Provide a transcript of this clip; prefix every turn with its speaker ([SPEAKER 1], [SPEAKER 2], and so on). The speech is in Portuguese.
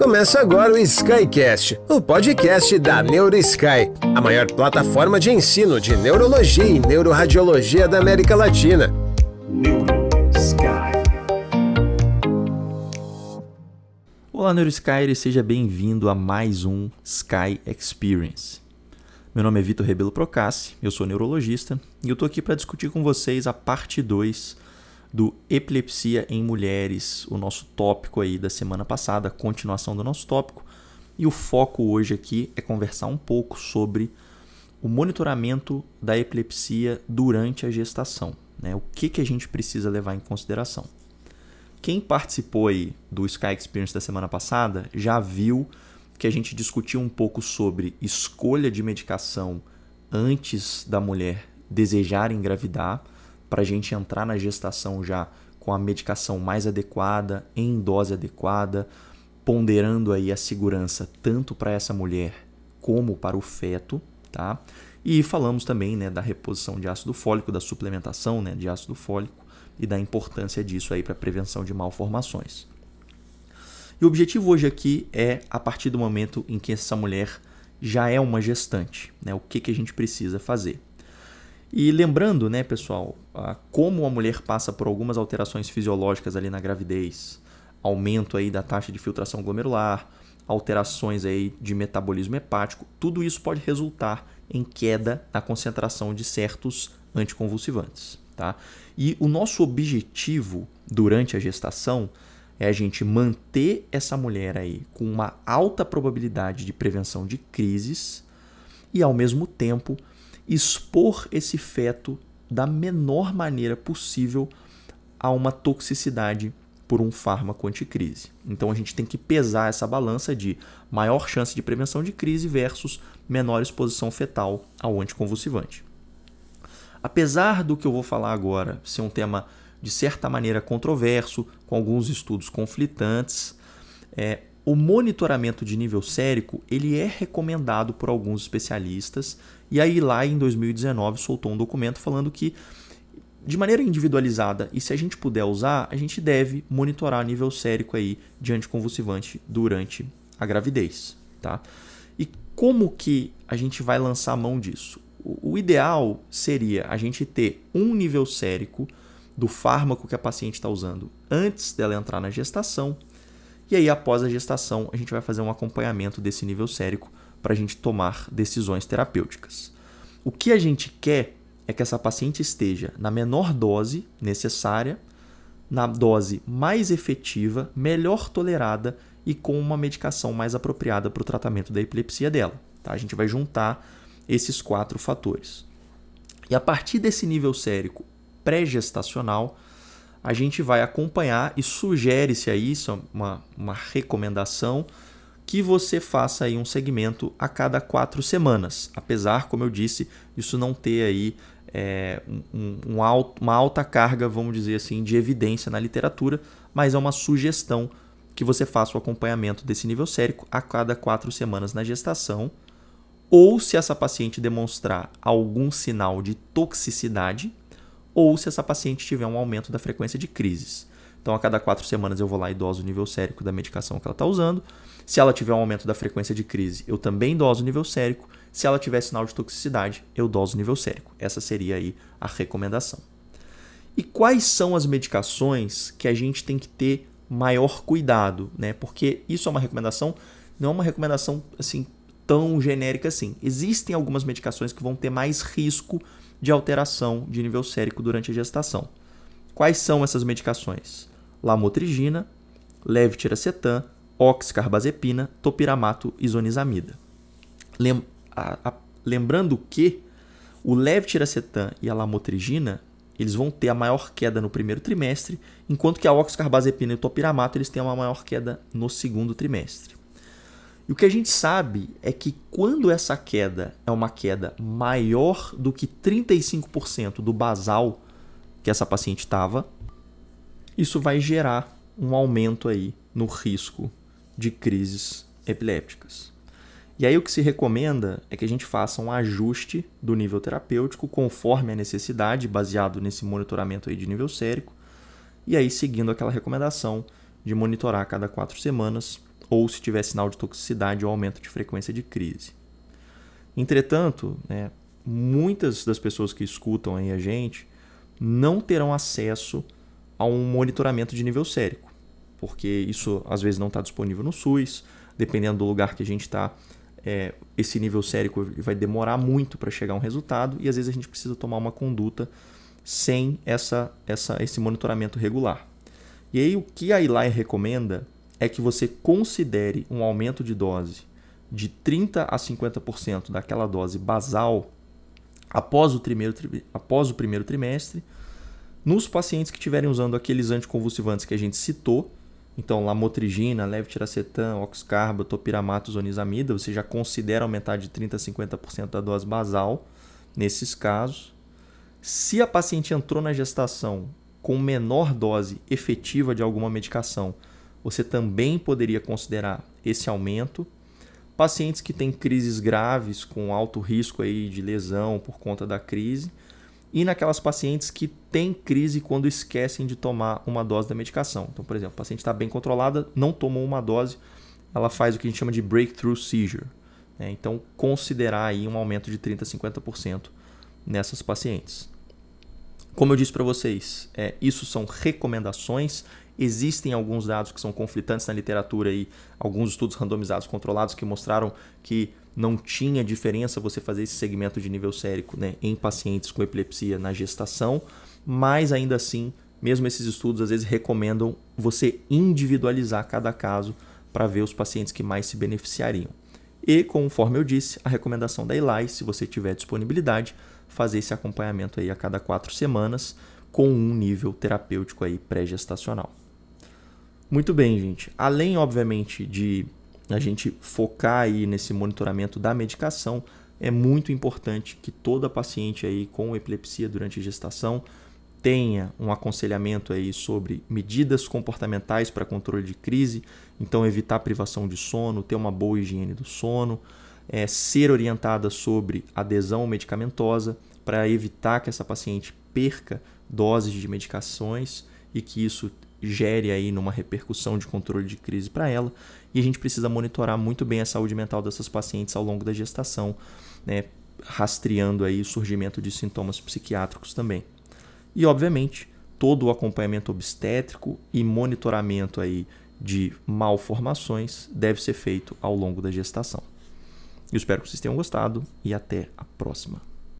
[SPEAKER 1] Começa agora o Skycast, o podcast da NeuroSky, a maior plataforma de ensino de neurologia e neuroradiologia da América Latina. NeuroSky.
[SPEAKER 2] Olá, NeuroSky, seja bem-vindo a mais um Sky Experience. Meu nome é Vitor Rebelo Procassi, eu sou neurologista e eu estou aqui para discutir com vocês a parte 2 do Epilepsia em Mulheres, o nosso tópico aí da semana passada, a continuação do nosso tópico. E o foco hoje aqui é conversar um pouco sobre o monitoramento da epilepsia durante a gestação. Né? O que, que a gente precisa levar em consideração? Quem participou aí do Sky Experience da semana passada já viu que a gente discutiu um pouco sobre escolha de medicação antes da mulher desejar engravidar para a gente entrar na gestação já com a medicação mais adequada, em dose adequada, ponderando aí a segurança tanto para essa mulher como para o feto, tá? E falamos também né, da reposição de ácido fólico, da suplementação né, de ácido fólico e da importância disso aí para a prevenção de malformações. E o objetivo hoje aqui é, a partir do momento em que essa mulher já é uma gestante, né, o que, que a gente precisa fazer. E lembrando, né, pessoal, como a mulher passa por algumas alterações fisiológicas ali na gravidez, aumento aí da taxa de filtração glomerular, alterações aí de metabolismo hepático, tudo isso pode resultar em queda na concentração de certos anticonvulsivantes, tá? E o nosso objetivo durante a gestação é a gente manter essa mulher aí com uma alta probabilidade de prevenção de crises e ao mesmo tempo expor esse feto da menor maneira possível a uma toxicidade por um fármaco anticrise. Então a gente tem que pesar essa balança de maior chance de prevenção de crise versus menor exposição fetal ao anticonvulsivante. Apesar do que eu vou falar agora ser um tema de certa maneira controverso, com alguns estudos conflitantes, é, o monitoramento de nível sérico ele é recomendado por alguns especialistas e aí lá em 2019 soltou um documento falando que de maneira individualizada e se a gente puder usar, a gente deve monitorar nível sérico aí de anticonvulsivante durante a gravidez, tá? E como que a gente vai lançar a mão disso? O, ideal seria a gente ter um nível sérico do fármaco que a paciente está usando antes dela entrar na gestação e aí, após a gestação, a gente vai fazer um acompanhamento desse nível sérico para a gente tomar decisões terapêuticas. O que a gente quer é que essa paciente esteja na menor dose necessária, na dose mais efetiva, melhor tolerada e com uma medicação mais apropriada para o tratamento da epilepsia dela. Tá? A gente vai juntar esses quatro fatores. E a partir desse nível sérico pré-gestacional, a gente vai acompanhar e sugere-se aí, isso é uma, uma recomendação, que você faça aí um segmento a cada quatro semanas. Apesar, como eu disse, isso não ter aí é, um, um alto, uma alta carga, vamos dizer assim, de evidência na literatura, mas é uma sugestão que você faça o acompanhamento desse nível sérico a cada quatro semanas na gestação, ou se essa paciente demonstrar algum sinal de toxicidade, ou se essa paciente tiver um aumento da frequência de crises. Então, a cada quatro semanas eu vou lá e doso o nível sérico da medicação que ela está usando. Se ela tiver um aumento da frequência de crise, eu também doso o nível sérico. Se ela tiver sinal de toxicidade, eu doso o nível sérico. Essa seria aí a recomendação. E quais são as medicações que a gente tem que ter maior cuidado, né? Porque isso é uma recomendação, não é uma recomendação assim tão genérica assim. Existem algumas medicações que vão ter mais risco de alteração de nível sérico durante a gestação. Quais são essas medicações? Lamotrigina, levetiracetam, oxcarbazepina, topiramato isonizamida. Lem a, a, lembrando que o levetiracetam e a lamotrigina eles vão ter a maior queda no primeiro trimestre, enquanto que a oxcarbazepina e o topiramato eles têm uma maior queda no segundo trimestre. E o que a gente sabe é que quando essa queda é uma queda maior do que 35% do basal que essa paciente estava, isso vai gerar um aumento aí no risco de crises epilépticas. E aí o que se recomenda é que a gente faça um ajuste do nível terapêutico conforme a necessidade, baseado nesse monitoramento aí de nível sérico, e aí seguindo aquela recomendação de monitorar a cada quatro semanas ou se tiver sinal de toxicidade ou aumento de frequência de crise. Entretanto, né, muitas das pessoas que escutam a gente não terão acesso a um monitoramento de nível sérico, porque isso às vezes não está disponível no SUS, dependendo do lugar que a gente está, é, esse nível sérico vai demorar muito para chegar a um resultado e às vezes a gente precisa tomar uma conduta sem essa, essa, esse monitoramento regular. E aí o que a Eli recomenda é que você considere um aumento de dose de 30 a 50% daquela dose basal após o, primeiro, após o primeiro trimestre nos pacientes que estiverem usando aqueles anticonvulsivantes que a gente citou, então lamotrigina, levetiracetam, oxcarba, topiramato, zonizamida, você já considera aumentar de 30 a 50% da dose basal nesses casos. Se a paciente entrou na gestação com menor dose efetiva de alguma medicação, você também poderia considerar esse aumento. Pacientes que têm crises graves com alto risco aí de lesão por conta da crise e naquelas pacientes que têm crise quando esquecem de tomar uma dose da medicação. Então, por exemplo, a paciente está bem controlada, não tomou uma dose, ela faz o que a gente chama de breakthrough seizure. Né? Então, considerar aí um aumento de 30% a 50% nessas pacientes. Como eu disse para vocês, é, isso são recomendações. Existem alguns dados que são conflitantes na literatura e alguns estudos randomizados controlados que mostraram que não tinha diferença você fazer esse segmento de nível sérico né, em pacientes com epilepsia na gestação, mas ainda assim, mesmo esses estudos às vezes recomendam você individualizar cada caso para ver os pacientes que mais se beneficiariam. E, conforme eu disse, a recomendação da ELI, se você tiver disponibilidade, fazer esse acompanhamento aí a cada quatro semanas com um nível terapêutico aí pré-gestacional. Muito bem, gente. Além, obviamente, de a gente focar aí nesse monitoramento da medicação, é muito importante que toda paciente aí com epilepsia durante a gestação tenha um aconselhamento aí sobre medidas comportamentais para controle de crise, então evitar privação de sono, ter uma boa higiene do sono, é, ser orientada sobre adesão medicamentosa para evitar que essa paciente perca doses de medicações e que isso gere aí numa repercussão de controle de crise para ela. E a gente precisa monitorar muito bem a saúde mental dessas pacientes ao longo da gestação, né, rastreando aí o surgimento de sintomas psiquiátricos também. E obviamente, todo o acompanhamento obstétrico e monitoramento aí de malformações deve ser feito ao longo da gestação. Eu espero que vocês tenham gostado e até a próxima.